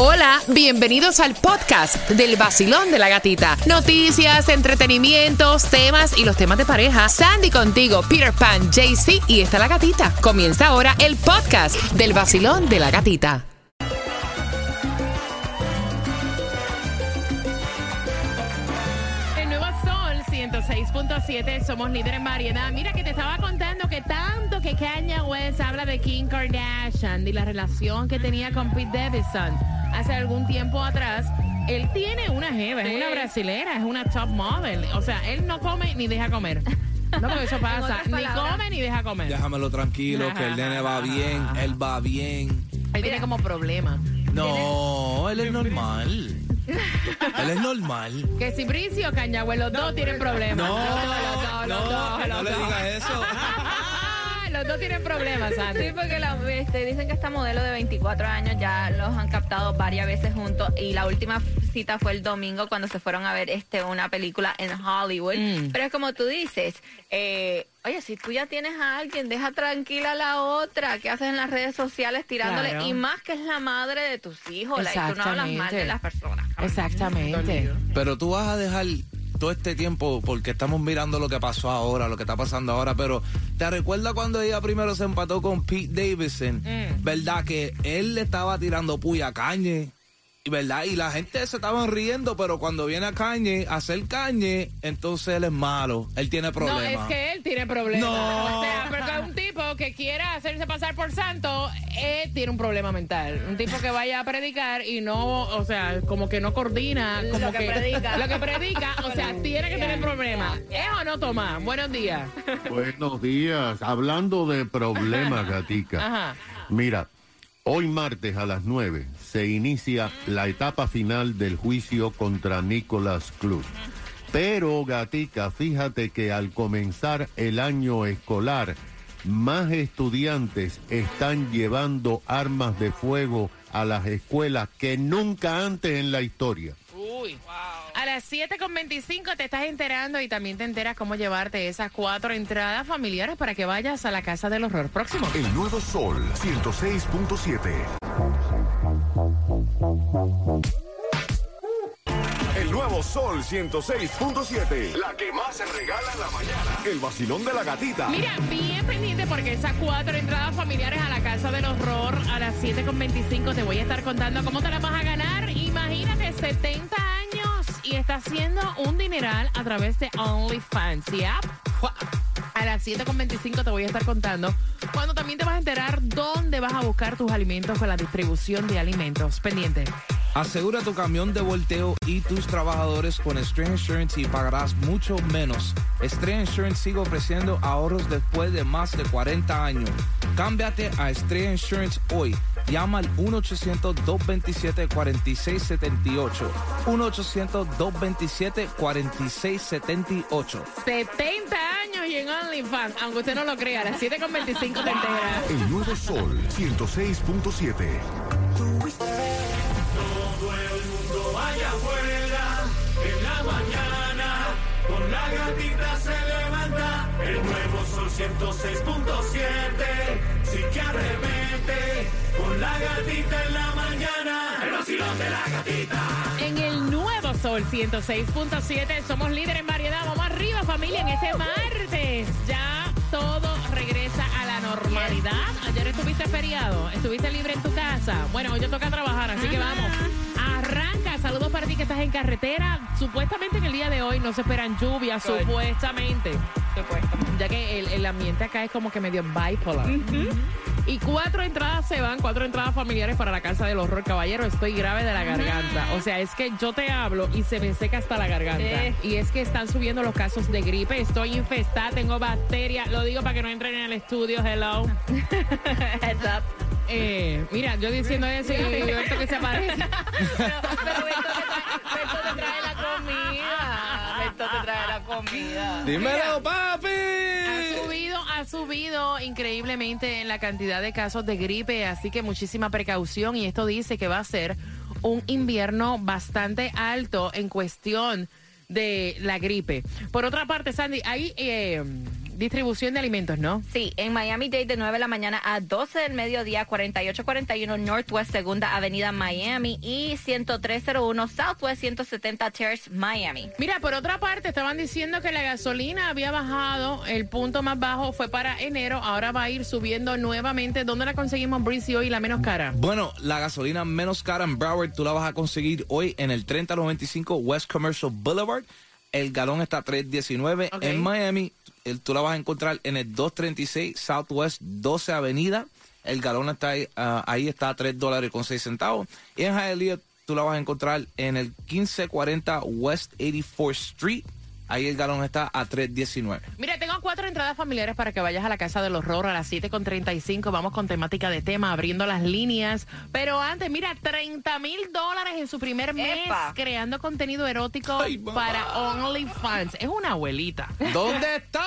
Hola, bienvenidos al podcast del vacilón de la gatita. Noticias, entretenimientos, temas y los temas de pareja. Sandy contigo, Peter Pan, JC y está la gatita. Comienza ahora el podcast del vacilón de la gatita. El nuevo Sol 106.7, somos líderes en variedad. Mira que te estaba contando que tanto que Kanye West habla de Kim Kardashian y la relación que tenía con Pete Davidson hace algún tiempo atrás. Él tiene una jeva, es una brasilera, es una top model. O sea, él no come ni deja comer. No, porque eso pasa. Ni come ni deja comer. Déjamelo tranquilo, que el nene va bien, él va bien. Él tiene como problema. No, él es normal. Él es normal. Que si Bricio o Cañagüe, los dos tienen problemas. No, los dos, los no, dos, no los le digas eso. Los dos tienen problemas, Sandy. Sí, porque la, este, dicen que esta modelo de 24 años ya los han captado varias veces juntos y la última cita fue el domingo cuando se fueron a ver este una película en Hollywood. Mm. Pero es como tú dices, eh, oye, si tú ya tienes a alguien, deja tranquila a la otra. ¿Qué haces en las redes sociales tirándole? Claro. Y más que es la madre de tus hijos, like, tú no hablas mal de las personas. Exactamente. Pero tú vas a dejar todo este tiempo porque estamos mirando lo que pasó ahora, lo que está pasando ahora, pero ¿te recuerdas cuando ella primero se empató con Pete Davidson? Mm. ¿Verdad? Que él le estaba tirando puya a Kanye. Y ¿Verdad? Y la gente se estaban riendo, pero cuando viene a Kanye a hacer Kanye, entonces él es malo. Él tiene No, problemas. es que él tiene problemas. No. O sea, porque un tipo que quiera hacerse pasar por santo, él tiene un problema mental. Un tipo que vaya a predicar y no, o sea, como que no coordina. Como Lo que predica. Lo que predica, o sea, tiene que tener problemas. ¿Es o no, Tomás? Buenos días. Buenos días. Hablando de problemas, gatica. Ajá. Mira, hoy martes a las 9 se inicia la etapa final del juicio contra Nicolás Cruz. Pero, gatica, fíjate que al comenzar el año escolar, más estudiantes están llevando armas de fuego a las escuelas que nunca antes en la historia. Uy. A las 7.25 te estás enterando y también te enteras cómo llevarte esas cuatro entradas familiares para que vayas a la Casa del Horror. Próximo. El nuevo Sol 106.7. El nuevo Sol 106.7. La que más se regala en la mañana. El vacilón de la gatita. Mira, bien pendiente porque esas cuatro entradas familiares a la Casa del Horror a las 7.25 te voy a estar contando cómo te las vas a ganar. Imagínate, 70 años y está haciendo un dineral a través de OnlyFans. ¿ya? A las 7.25 te voy a estar contando cuando también te vas a enterar dónde vas a buscar tus alimentos con la distribución de alimentos. Pendiente. Asegura tu camión de volteo y tus trabajadores con Stray Insurance y pagarás mucho menos. Stray Insurance sigue ofreciendo ahorros después de más de 40 años. Cámbiate a Stray Insurance hoy. Llama al 1-800-227-4678. 1-800-227-4678. 70 años y en OnlyFans, aunque usted no lo crea, a las 7.25 te enteras. El nuevo Sol 106.7. En el nuevo Sol 106.7 somos líderes en variedad. Vamos arriba familia en este martes. Ya todo regresa a la normalidad. Ayer estuviste feriado, estuviste libre en tu casa. Bueno, hoy te toca trabajar, así que vamos. Arranca, saludos para ti que estás en carretera. Supuestamente en el día de hoy no se esperan lluvias, Good. supuestamente. Ya que el, el ambiente acá es como que medio bipolar. Y cuatro entradas se van, cuatro entradas familiares para la casa del horror. Caballero, estoy grave de la garganta. O sea, es que yo te hablo y se me seca hasta la garganta. Eh. Y es que están subiendo los casos de gripe. Estoy infestada, tengo bacterias. Lo digo para que no entren en el estudio. Hello. Heads up. Eh, mira, yo diciendo eso y Alberto que se aparece. Pero, pero Beto, te trae, Beto te trae la comida. Beto te trae la comida. ¡Dímelo, papi! Ha subido, ha subido increíblemente en la cantidad de casos de gripe, así que muchísima precaución y esto dice que va a ser un invierno bastante alto en cuestión de la gripe. Por otra parte, Sandy, hay eh, distribución de alimentos, ¿no? Sí, en Miami-Dade de 9 de la mañana a 12 del mediodía, 4841 Northwest Segunda Avenida Miami y 10301 Southwest 170 Terrace Miami. Mira, por otra parte, estaban diciendo que la gasolina había bajado, el punto más bajo fue para enero, ahora va a ir subiendo nuevamente. ¿Dónde la conseguimos, Breezy, hoy la menos cara? Bueno, la gasolina menos cara en Broward tú la vas a conseguir hoy en el 3095 West Commercial Boulevard. El galón está a 3.19. Ok. En Miami tú la vas a encontrar en el 236 Southwest 12 Avenida. El galón está ahí, ah, ahí está a 3 dólares con 6 centavos. Y en Hialeah tú la vas a encontrar en el 1540 West 84th Street. Ahí el galón está a 3.19. Mira, tengo cuatro entradas familiares para que vayas a la Casa del Horror a las 7.35. Vamos con temática de tema, abriendo las líneas. Pero antes, mira, 30 mil dólares en su primer mes ¡Epa! creando contenido erótico Ay, para OnlyFans. Es una abuelita. ¿Dónde está?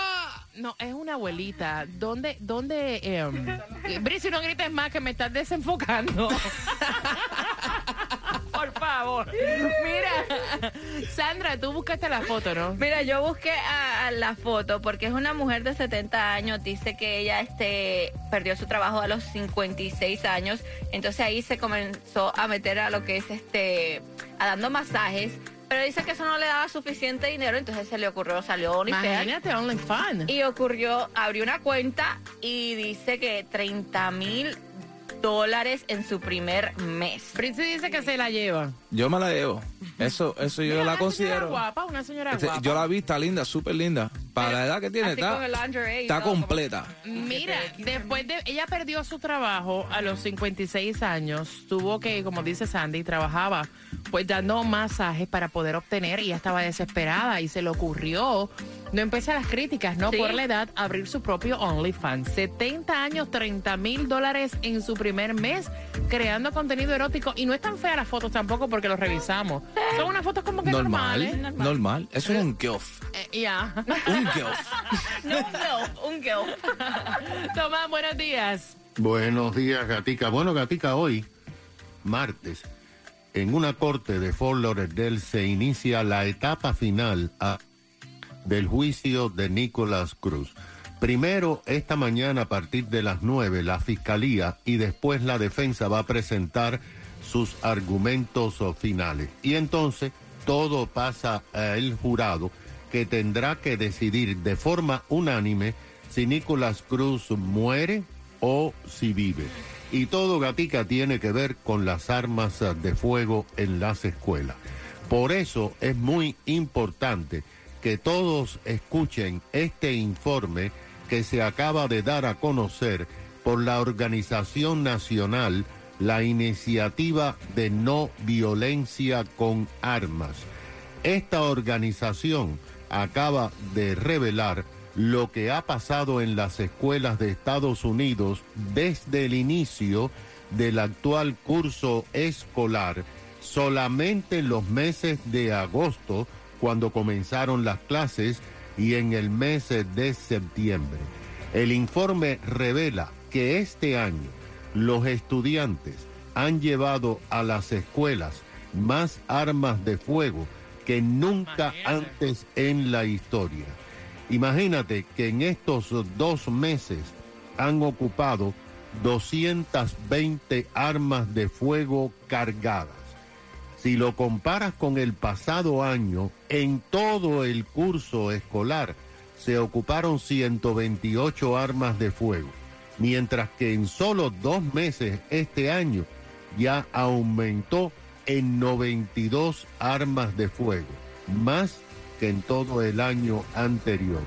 No, es una abuelita. ¿Dónde, dónde, eh, Brice, no grites más que me estás desenfocando. Favor. Mira, Sandra, tú buscaste la foto, ¿no? Mira, yo busqué a, a la foto porque es una mujer de 70 años, dice que ella este, perdió su trabajo a los 56 años, entonces ahí se comenzó a meter a lo que es este, a dando masajes, pero dice que eso no le daba suficiente dinero, entonces se le ocurrió, salió OnlyFans Imagínate, OnlyFans. y ocurrió, abrió una cuenta y dice que 30 mil dólares en su primer mes. Brice dice que se la lleva. Yo me la llevo. Eso, eso yo Mira, la una considero. Señora guapa, una señora Este, guapa. yo la vi, está linda, súper linda. Para la edad que tiene, Así está, con el lingerie y está todo, como- completa. Mira, después de ella perdió su trabajo a los 56 años, tuvo que, como dice Sandy, trabajaba pues dando masajes para poder obtener y ella estaba desesperada y se le ocurrió, no empecé las críticas, no Sí. por la edad, abrir su propio OnlyFans. 70 años, 30 mil dólares en su primer mes creando contenido erótico y no es tan fea las fotos tampoco porque los revisamos. Son unas fotos como que normales. Normal, normal. Eso es un gilf. Eh, ya. Un gilf. No, un girl, un girl. Tomás, buenos días. Buenos días, Gatica. Bueno, Gatica, hoy, martes, en una corte de Fort Lauderdale se inicia la etapa final a- del juicio de Nicolás Cruz. Primero, esta mañana a partir de las 9, la fiscalía y después la defensa va a presentar sus argumentos finales. Y entonces todo pasa al jurado que tendrá que decidir de forma unánime si Nicolás Cruz muere o si vive. Y todo Gatica tiene que ver con las armas de fuego en las escuelas. Por eso es muy importante que todos escuchen este informe que se acaba de dar a conocer por la Organización Nacional, la Iniciativa de No Violencia con Armas. Esta organización acaba de revelar lo que ha pasado en las escuelas de Estados Unidos desde el inicio del actual curso escolar, solamente en los meses de agosto, cuando comenzaron las clases, y en el mes de septiembre. El informe revela que este año los estudiantes han llevado a las escuelas más armas de fuego que nunca antes en la historia. Imagínate que en estos dos meses han ocupado 220 armas de fuego cargadas. Si lo comparas con el pasado año, en todo el curso escolar se ocuparon 128 armas de fuego, mientras que en solo dos meses este año ya aumentó en 92 armas de fuego, más que en todo el año anterior.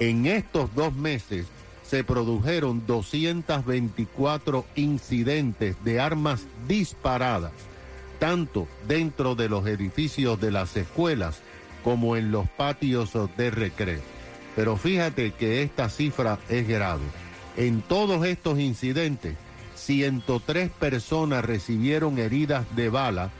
En estos dos meses se produjeron 224 incidentes de armas disparadas, tanto dentro de los edificios de las escuelas como en los patios de recreo. Pero fíjate que esta cifra es grave. En todos estos incidentes, 103 personas recibieron heridas de bala,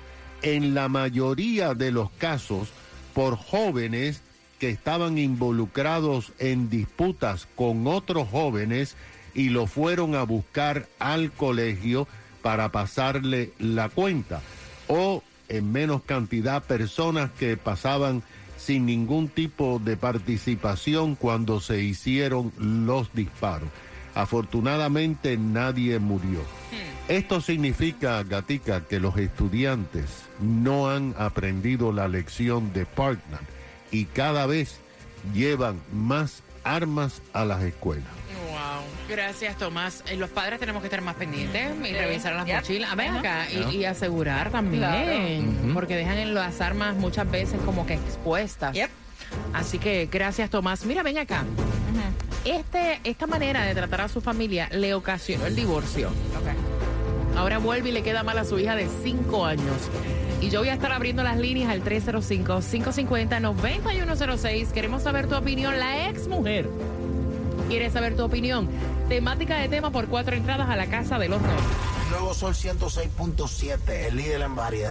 en la mayoría de los casos por jóvenes que estaban involucrados en disputas con otros jóvenes y lo fueron a buscar al colegio para pasarle la cuenta o en menos cantidad personas que pasaban sin ningún tipo de participación cuando se hicieron los disparos. Afortunadamente nadie murió. Esto significa, Gatica, que los estudiantes no han aprendido la lección de Parkland y cada vez llevan más armas a las escuelas. Gracias, Tomás. Eh, Los padres tenemos que estar más pendientes y revisar las mochilas. Ven Ajá. acá y, y asegurar también. Claro. Porque dejan en las armas muchas veces como que expuestas. Yep. Así que gracias, Tomás. Mira, ven acá. Este, esta manera de tratar a su familia le ocasionó el divorcio. Ahora vuelve y le queda mal a su hija de 5 años. Y yo voy a estar abriendo las líneas al 305-550-9106. Queremos saber tu opinión. La ex mujer quiere saber tu opinión. Temática de tema por cuatro entradas a la casa del horror. Nuevo Sol 106.7, el líder en variedad.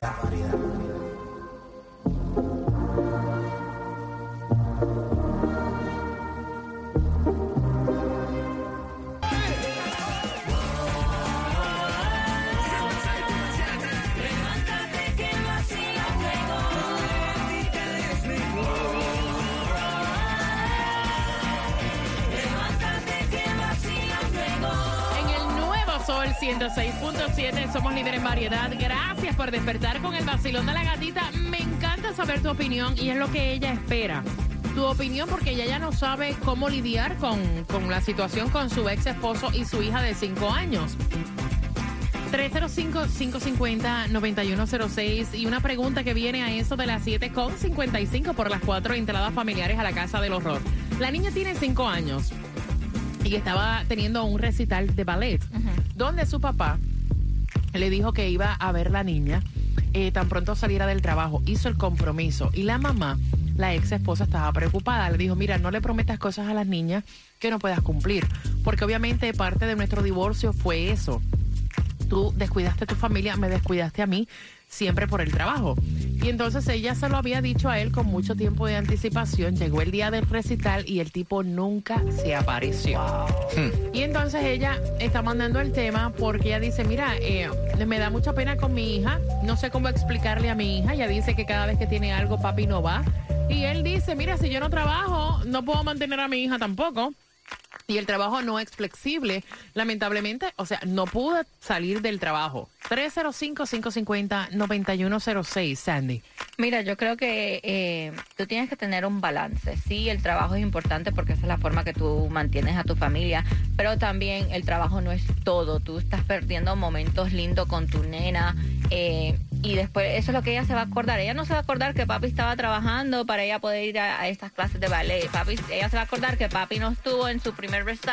106.7 somos líderes en variedad. Gracias por despertar con el vacilón de la gatita. Me encanta saber tu opinión y es lo que ella espera. Tu opinión porque ella ya no sabe cómo lidiar con, con la situación con su ex esposo y su hija de 5 años. 305-550-9106 y una pregunta que viene a eso de las 7.55 por las cuatro entradas familiares a la casa del horror. La niña tiene 5 años y estaba teniendo un recital de ballet, donde su papá le dijo que iba a ver la niña eh, tan pronto saliera del trabajo. Hizo el compromiso y la mamá, la ex esposa, estaba preocupada. Le dijo, mira, no le prometas cosas a las niñas que no puedas cumplir, porque obviamente parte de nuestro divorcio fue eso. Tú descuidaste a tu familia, me descuidaste a mí, siempre por el trabajo. Y entonces ella se lo había dicho a él con mucho tiempo de anticipación. Llegó el día del recital y el tipo nunca se apareció. Y entonces ella está mandando el tema porque ella dice, mira, eh, me da mucha pena con mi hija, no sé cómo explicarle a mi hija, ella dice que cada vez que tiene algo papi no va. Y él dice, mira, si yo no trabajo, no puedo mantener a mi hija tampoco. Y el trabajo no es flexible, lamentablemente, o sea, no pude salir del trabajo. 305-550-9106, Sandy. Mira, yo creo que eh, tú tienes que tener un balance. Sí, el trabajo es importante porque esa es la forma que tú mantienes a tu familia, pero también el trabajo no es todo. Tú estás perdiendo momentos lindos con tu nena eh, y después eso es lo que ella se va a acordar. Ella no se va a acordar que papi estaba trabajando para ella poder ir a, a estas clases de ballet. Papi, ella se va a acordar que papi no estuvo en su primer recital,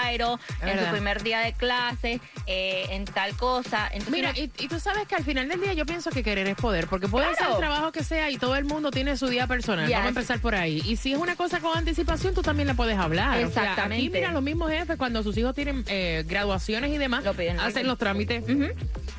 en su primer día de clase, eh, en tal cosa. Entonces, Mira, no- y, y tú sabes que al final del día yo pienso que querer es poder, porque puede ser el trabajo que sea y todo el mundo tiene su día personal. Yes. Vamos a empezar por ahí. Y si es una cosa con anticipación, tú también le puedes hablar. O sea, aquí, Exactamente. mira, los mismos jefes, cuando sus hijos tienen eh, graduaciones y demás, Lo piden hacen los trámites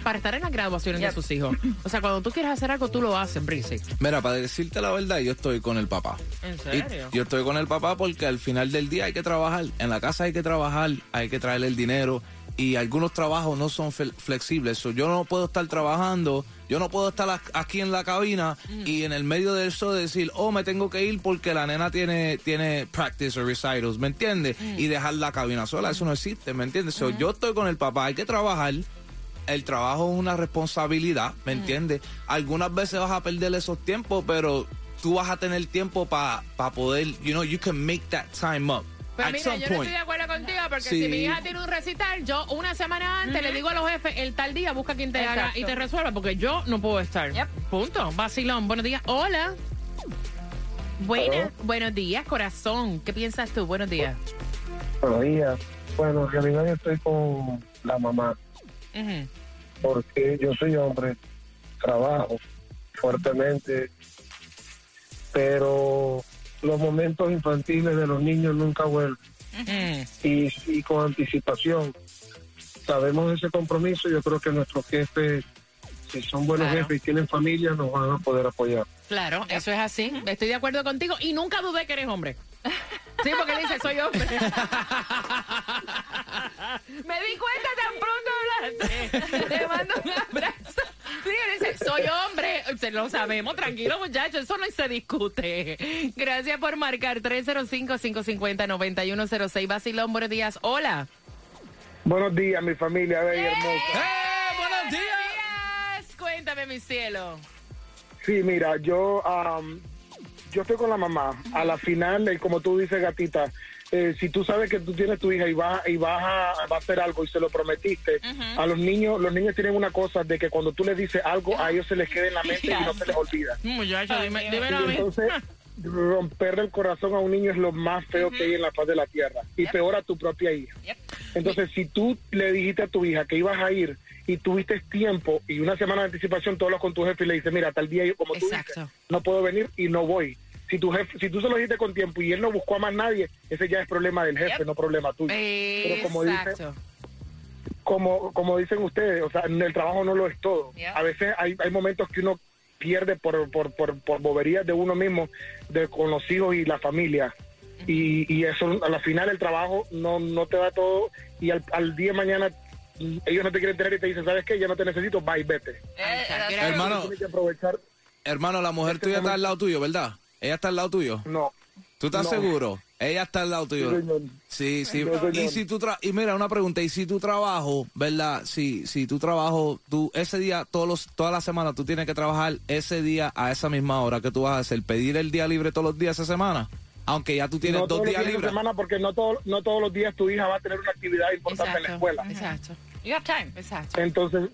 para estar en las graduaciones de sus hijos. O sea, cuando tú quieres hacer algo, tú lo haces, Brisi. Mira, para decirte la verdad, yo estoy con el papá. ¿En Y serio? yo estoy con el papá porque al final del día hay que trabajar. En la casa hay que trabajar, hay que traerle el dinero. Y algunos trabajos no son flexibles. So, yo no puedo estar trabajando, yo no puedo estar aquí en la cabina y en el medio de eso decir, oh, me tengo que ir porque la nena tiene, tiene practice o recitals, ¿me entiendes? Y dejar la cabina sola, eso no existe, ¿me entiendes? So, yo estoy con el papá, hay que trabajar. El trabajo es una responsabilidad, ¿me entiendes? Algunas veces vas a perder esos tiempos, pero tú vas a tener tiempo para poder, you know, you can make that time up. Pues mira, yo no point. estoy de acuerdo contigo porque Sí. si mi hija tiene un recital, yo una semana antes le digo a los jefes, el tal día busca quien te haga y te resuelva porque yo no puedo estar. Yep. Punto. Vacilón. Buenos días. Hola. Buenas, buenos días, corazón. ¿Qué piensas tú? Buenos días. Buenos días. Bueno, en realidad yo estoy con la mamá porque yo soy hombre, trabajo fuertemente, pero los momentos infantiles de los niños nunca vuelven y, y con anticipación. Sabemos ese compromiso, yo creo que nuestros jefes, si son buenos Claro. jefes y tienen familia, nos van a poder apoyar. Claro, eso es así. Estoy de acuerdo contigo y nunca dudé que eres hombre. Sí, porque él dice, soy hombre. Me di cuenta tan pronto hablaste. Te mando un abrazo. Soy hombre. se lo sabemos, tranquilo muchachos, eso no se discute. Gracias por marcar 305-550-9106. Basilón, buenos días. Hola. Buenos días, mi familia bella y hermosa. ¡Eh, buenos días! Días. Cuéntame, mi cielo. Sí, mira, yo am, yo estoy con la mamá. A la final, eh, como tú dices, gatita, eh, si tú sabes que tú tienes tu hija y vas y vas a, va a hacer algo y se lo prometiste, a los niños, los niños tienen una cosa de que cuando tú les dices algo, a ellos se les queda en la mente y no se les olvida. Muchacho, dime, Y entonces, romperle el corazón a un niño es lo más feo que hay en la faz de la tierra. Y peor a tu propia hija. Entonces, si tú le dijiste a tu hija que ibas a ir y tuviste tiempo y una semana de anticipación, tú hablas con tu jefe y le dices, mira, tal día, yo, como tú Exacto. dices, no puedo venir y no voy. Si tu jefe, si tú se lo dijiste con tiempo y él no buscó a más nadie, ese ya es problema del jefe, no problema tuyo. Pero como dice, Exacto. como, como dicen ustedes, o sea, el trabajo no lo es todo. Yeah. A veces hay, hay momentos que uno pierde por, por, por, por boberías de uno mismo, de, con los hijos y la familia. Y, y eso, a la final, el trabajo no, no te da todo. Y al, al día de mañana, mm, ellos no te quieren tener y te dicen, ¿sabes qué? Ya no te necesito, bye, vete. Eh. Hermano, Tienes que aprovechar. hermano, la mujer Este tuya está al lado tuyo, ¿verdad? Ella está al lado tuyo. No. ¿Tú estás No. seguro? Ella está al lado tuyo. Sí. Sí. No. Y si tú tra y mira una pregunta, y si tu trabajo, ¿verdad? Si si tu trabajo, tú ese día todos los toda la semana tú tienes que trabajar ese día a esa misma hora que tú vas a hacer, pedir el día libre todos los días esa semana, aunque ya tú tienes no dos todos los días de libres. semana porque no, todo, no todos los días tu hija va a tener una actividad importante en la escuela. Exacto. You have time. Exacto. Entonces,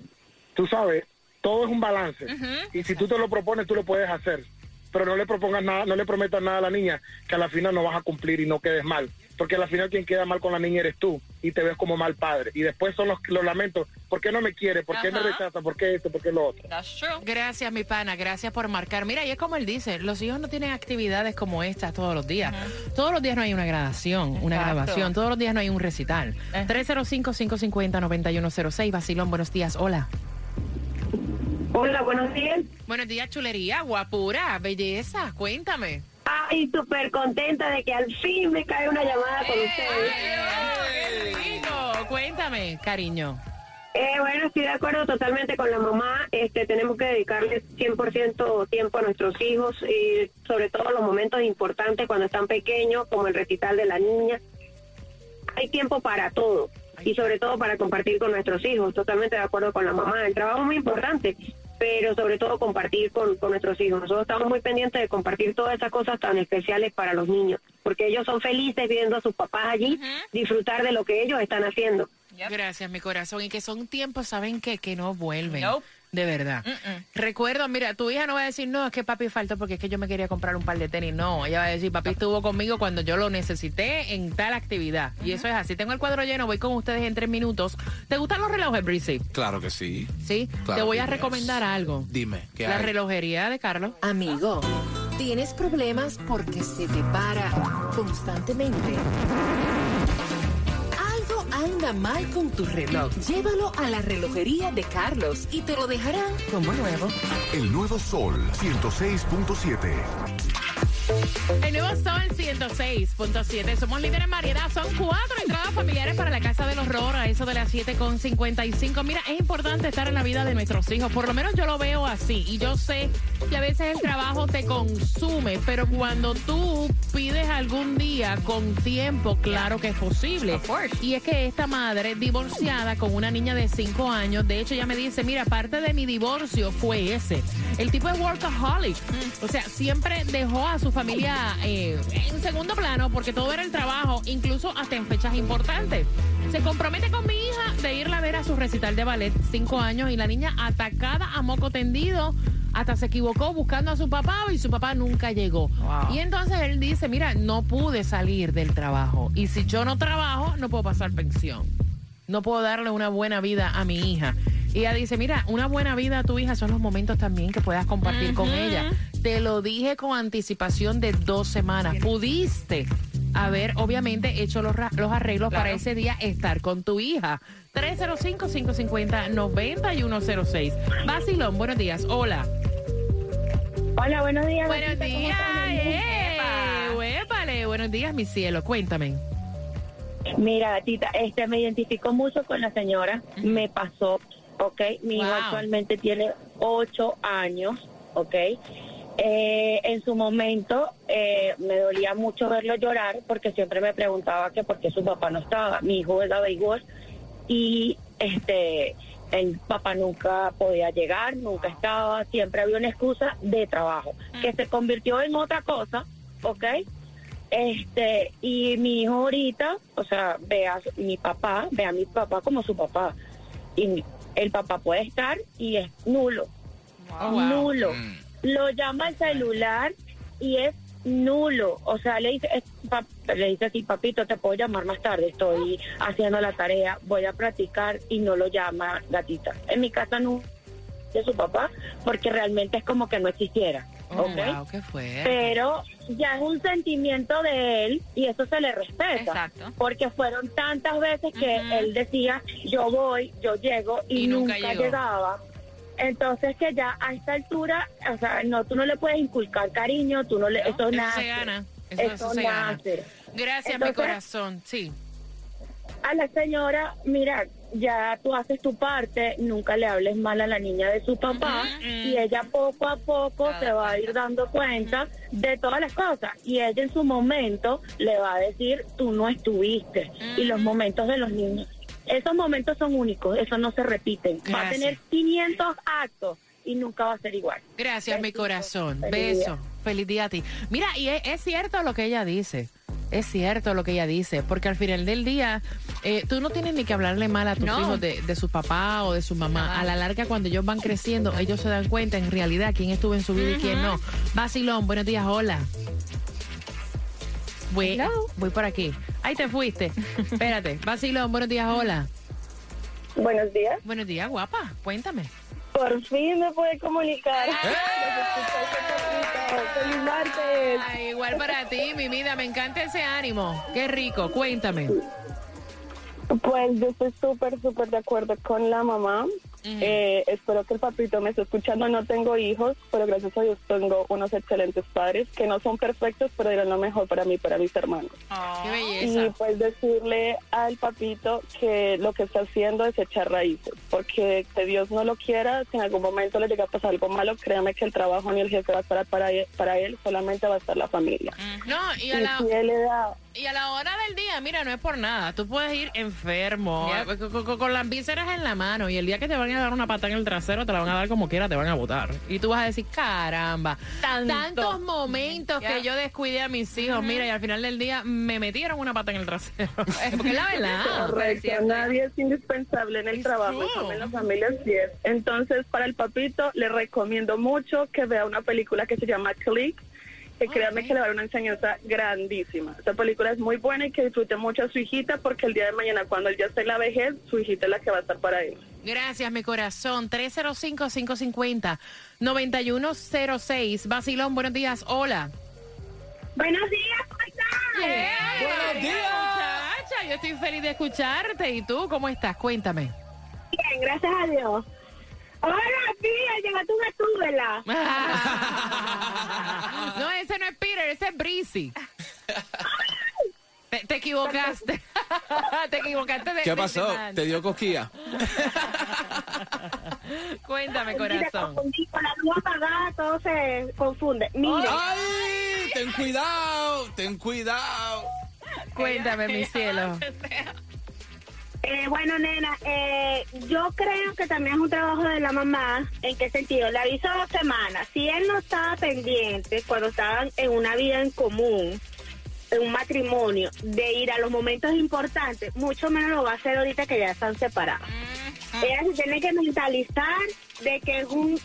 tú sabes, todo es un balance. y si tú te lo propones, tú lo puedes hacer. Pero no le propongas nada, no le prometas nada a la niña que a la final no vas a cumplir y no quedes mal. Porque a la final quien queda mal con la niña eres tú y te ves como mal padre. Y después son los, los lamentos. ¿Por qué no me quiere? ¿Por qué me rechaza? ¿Por qué esto? ¿Por qué lo otro? That's true. Gracias, mi pana, gracias por marcar. Mira, y es como él dice, los hijos no tienen actividades como estas todos los días. Todos los días no hay una graduación, una grabación, todos los días no hay un recital. Eh. 305-550-9106, Basilón, buenos días, hola. Hola, buenos días. Buenos días, chulería, guapura, belleza, cuéntame. Ay, súper contenta de que al fin me cae una llamada con ustedes. ¡Qué rico! Cuéntame, cariño. Eh, bueno, estoy de acuerdo totalmente con la mamá. Este, tenemos que dedicarle 100% tiempo a nuestros hijos y sobre todo los momentos importantes cuando están pequeños, como el recital de la niña. Hay tiempo para todo y sobre todo para compartir con nuestros hijos. Totalmente de acuerdo con la mamá. El trabajo es muy importante, pero sobre todo compartir con, con nuestros hijos. Nosotros estamos muy pendientes de compartir todas esas cosas tan especiales para los niños, porque ellos son felices viendo a sus papás allí disfrutar de lo que ellos están haciendo. Yep. Gracias, mi corazón. Y que son tiempos, ¿saben qué? Que no vuelven. Nope. De verdad. Recuerdo, mira, tu hija no va a decir, no, es que papi faltó porque es que yo me quería comprar un par de tenis. No, ella va a decir, papi estuvo conmigo cuando yo lo necesité en tal actividad. Y eso es así. Tengo el cuadro lleno, voy con ustedes en tres minutos. ¿Te gustan los relojes, Breezy? Claro que sí. Sí. Claro Te voy a recomendar algo. Dime, ¿qué La hay? relojería de Carlos. Amigo, ¿tienes problemas porque se te para constantemente? Anda mal con tu reloj. Llévalo a la relojería de Carlos y te lo dejarán como nuevo. El nuevo Sol 106.7. El nuevo Sol 106.7. Somos líderes en variedad. Son cuatro entradas familiares para la Casa del Horror a eso de las 7.55. Mira, es importante estar en la vida de nuestros hijos. Por lo menos yo lo veo así. Y yo sé que a veces el trabajo te consume, pero cuando tú pides algún día con tiempo, claro que es posible. Of course. Y es que esta madre divorciada con una niña de 5 años, de hecho ella me dice, mira, parte de mi divorcio fue ese. El tipo es workaholic. O sea, siempre dejó a su familia eh, en segundo plano porque todo era el trabajo, incluso hasta en fechas importantes. Se compromete con mi hija de irla a ver a su recital de ballet, 5 años, y la niña atacada a moco tendido. Hasta se equivocó buscando a su papá y su papá nunca llegó. Wow. Y entonces él dice, mira, no pude salir del trabajo. Y si yo no trabajo, no puedo pasar pensión. No puedo darle una buena vida a mi hija. Y ella dice, mira, una buena vida a tu hija son los momentos también que puedas compartir con ella. Te lo dije con anticipación de dos semanas. Pudiste haber, obviamente, hecho los, ra- los arreglos para Claro. ese día estar con tu hija. 305-550-9106. Basilón, buenos días. Hola. Hola, buenos días. Buenos Gatita, ¿cómo días. eh, huépale. Buenos días, mi cielo. Cuéntame. Mira, gatita, este me identificó mucho con la señora. Me pasó, ¿ok? Mi hijo actualmente tiene ocho años ¿ok? Eh, en su momento eh, me dolía mucho verlo llorar porque siempre me preguntaba que por qué su papá no estaba. Mi hijo es de béisbol y este el papá nunca podía llegar, nunca estaba, siempre había una excusa de trabajo que se convirtió en otra cosa, ¿ok? Este, y mi hijo ahorita, o sea, ve a mi papá, ve a mi papá como su papá. Y mi- el papá puede estar y es nulo. Nulo. Lo llama al celular y es nulo. O sea, le dice, es pap- le dice así, papito, te puedo llamar más tarde, estoy haciendo la tarea, voy a practicar y no lo llama gatita. En mi casa no de su papá porque realmente es como que no existiera. Oh, pero ya es un sentimiento de él y eso se le respeta. Exacto. Porque fueron tantas veces que él decía, yo voy, yo llego y, Y nunca llegaba. Entonces que ya a esta altura, o sea, no, tú no le puedes inculcar cariño, tú no le, eso Eso nace. se gana. Eso, Eso eso se gana. Gracias, mi corazón. Sí. A la señora, mira, ya tú haces tu parte, nunca le hables mal a la niña de su papá y ella poco a poco se va a ir dando cuenta de todas las cosas y ella en su momento le va a decir, tú no estuviste y los momentos de los niños, esos momentos son únicos, eso no se repiten, va a tener 500 actos y nunca va a ser igual. Gracias, mi corazón. Feliz Beso. día. Feliz día a ti. Mira, y es, es cierto lo que ella dice. Es cierto lo que ella dice, porque al final del día eh, tú no tienes ni que hablarle mal a tus No. hijos de, de su papá o de su mamá. A la larga, cuando ellos van creciendo, ellos se dan cuenta en realidad quién estuvo en su vida y quién no. Basilón, buenos días, hola. Voy, Hello. voy por aquí. Ahí te fuiste. Espérate. Basilón, buenos días, hola. Buenos días. Buenos días, guapa. Cuéntame. Por fin me puede comunicar. ¡Feliz martes! Ay, igual para ti, mi vida, me encanta ese ánimo. Qué rico, cuéntame. Pues yo estoy súper, súper de acuerdo con la mamá. Eh, espero que el papito me esté escuchando. No tengo hijos, pero gracias a Dios tengo unos excelentes padres que no son perfectos, pero eran lo mejor para mí, y para mis hermanos. Qué Y pues decirle al papito que lo que está haciendo es echar raíces, porque que Dios no lo quiera, si en algún momento le llega a pasar algo malo, créame que el trabajo ni el jefe va a estar para él, para él solamente va a estar la familia. No, y a Y la, si él le da y a la hora del día, mira, no es por nada. Tú puedes ir enfermo, eh, con, con- con las vísceras en la mano, y el día que te van a dar una pata en el trasero, te la van a dar como quiera, te van a botar. Y tú vas a decir, caramba, Tanto. tantos momentos que yo descuidé a mis hijos, mira, y al final del día me metieron una pata en el trasero. Porque es la verdad. Correcto, nadie es indispensable en el trabajo, y true. también las familias sí es. Entonces, para el papito, le recomiendo mucho que vea una película que se llama Click, que créanme que le va a dar una enseñanza grandísima. Esta película es muy buena y que disfrute mucho a su hijita, porque el día de mañana, cuando él ya esté en la vejez, su hijita es la que va a estar para él. Gracias, mi corazón. 305-550-9106. Basilón, buenos días. Hola. Buenos días, ¿cómo están? Buenos días. Muchacha, yo estoy feliz de escucharte. ¿Y tú cómo estás? Cuéntame. Bien, gracias a Dios. Hola, tía, llegó tu gatúbela. no, ese no es Peter, ese es Breezy. Te, te equivocaste. te equivocaste de ¿Qué de pasó? animal. ¿Te dio cosquilla? Cuéntame, corazón. con la luz apagada, todo se confunde. Mire, ¡Ay! Ten cuidado, ten cuidado. Cuéntame, mi cielo. Eh, bueno, nena, eh, yo creo que también es un trabajo de la mamá. ¿En qué sentido? Le aviso dos semanas. Si él no estaba pendiente cuando estaban en una vida en común, en un matrimonio, de ir a los momentos importantes, mucho menos lo va a hacer ahorita que ya están separados. Ella se tiene que mentalizar de que es un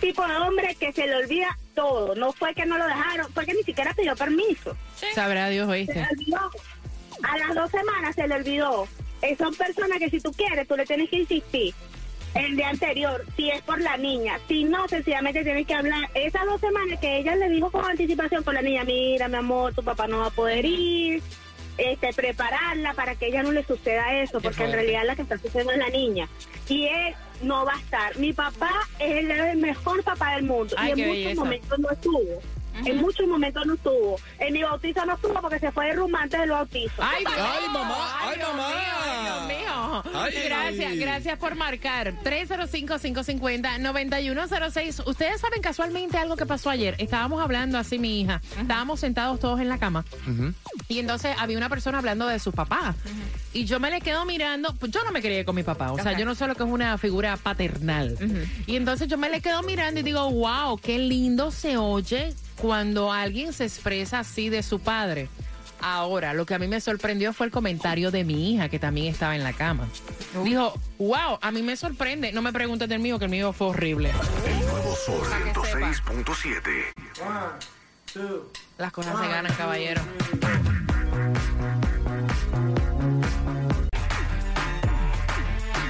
tipo de hombre que se le olvida todo. No fue que no lo dejaron, fue que ni siquiera pidió permiso. Sabrá Dios, Se oíste. le olvidó. A las dos semanas se le olvidó. Eh, son personas que si tú quieres, tú le tienes que insistir. El día anterior, si es por la niña. Si no, sencillamente tienes que hablar. Esas dos semanas que ella le dijo con anticipación con la niña, mira, mi amor, tu papá no va a poder ir. Este, prepararla para que ella no le suceda eso, porque en realidad la que está sucediendo es la niña. Y él no va a estar. Mi papá es el, mejor papá del mundo. Ay, y en muchos belleza. momentos no estuvo. En muchos momentos no estuvo. En mi bautizo no estuvo porque se fue de rumbo antes del bautizo. Ay, Dios. Ay, mamá, ay, Dios mamá. mío, ay, Dios mío. Ay. Gracias, gracias por marcar. 305-550-9106. Ustedes saben casualmente algo que pasó ayer. Estábamos hablando así, mi hija. Estábamos sentados todos en la cama. Y entonces había una persona hablando de su papá. Y yo me le quedo mirando. Pues yo no me crié con mi papá. O sea, Ok. yo no sé lo que es una figura paternal. Y entonces yo me le quedo mirando y digo, wow, qué lindo se oye cuando alguien se expresa así de su padre. Ahora, lo que a mí me sorprendió fue el comentario de mi hija, que también estaba en la cama. Dijo, wow, a mí me sorprende. No me preguntes del mío, que el mío fue horrible. El nuevo Sol Para que sepa. 106.7. Las cosas se ganan, caballero.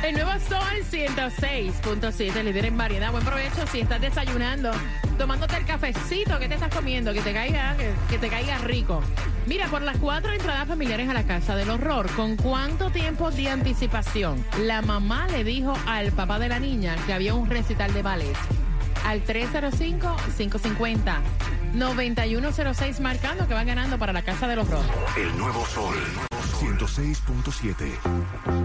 El nuevo Sol 106.7, líder en variedad. Buen provecho si estás desayunando, tomándote el cafecito que te estás comiendo, que te caiga, que, que te caiga rico. Mira, por las cuatro entradas familiares a la casa del horror, ¿con cuánto tiempo de anticipación la mamá le dijo al papá de la niña que había un recital de ballet? Al 305-550-9106 marcando que van ganando para la casa del horror. El nuevo Sol 106.7.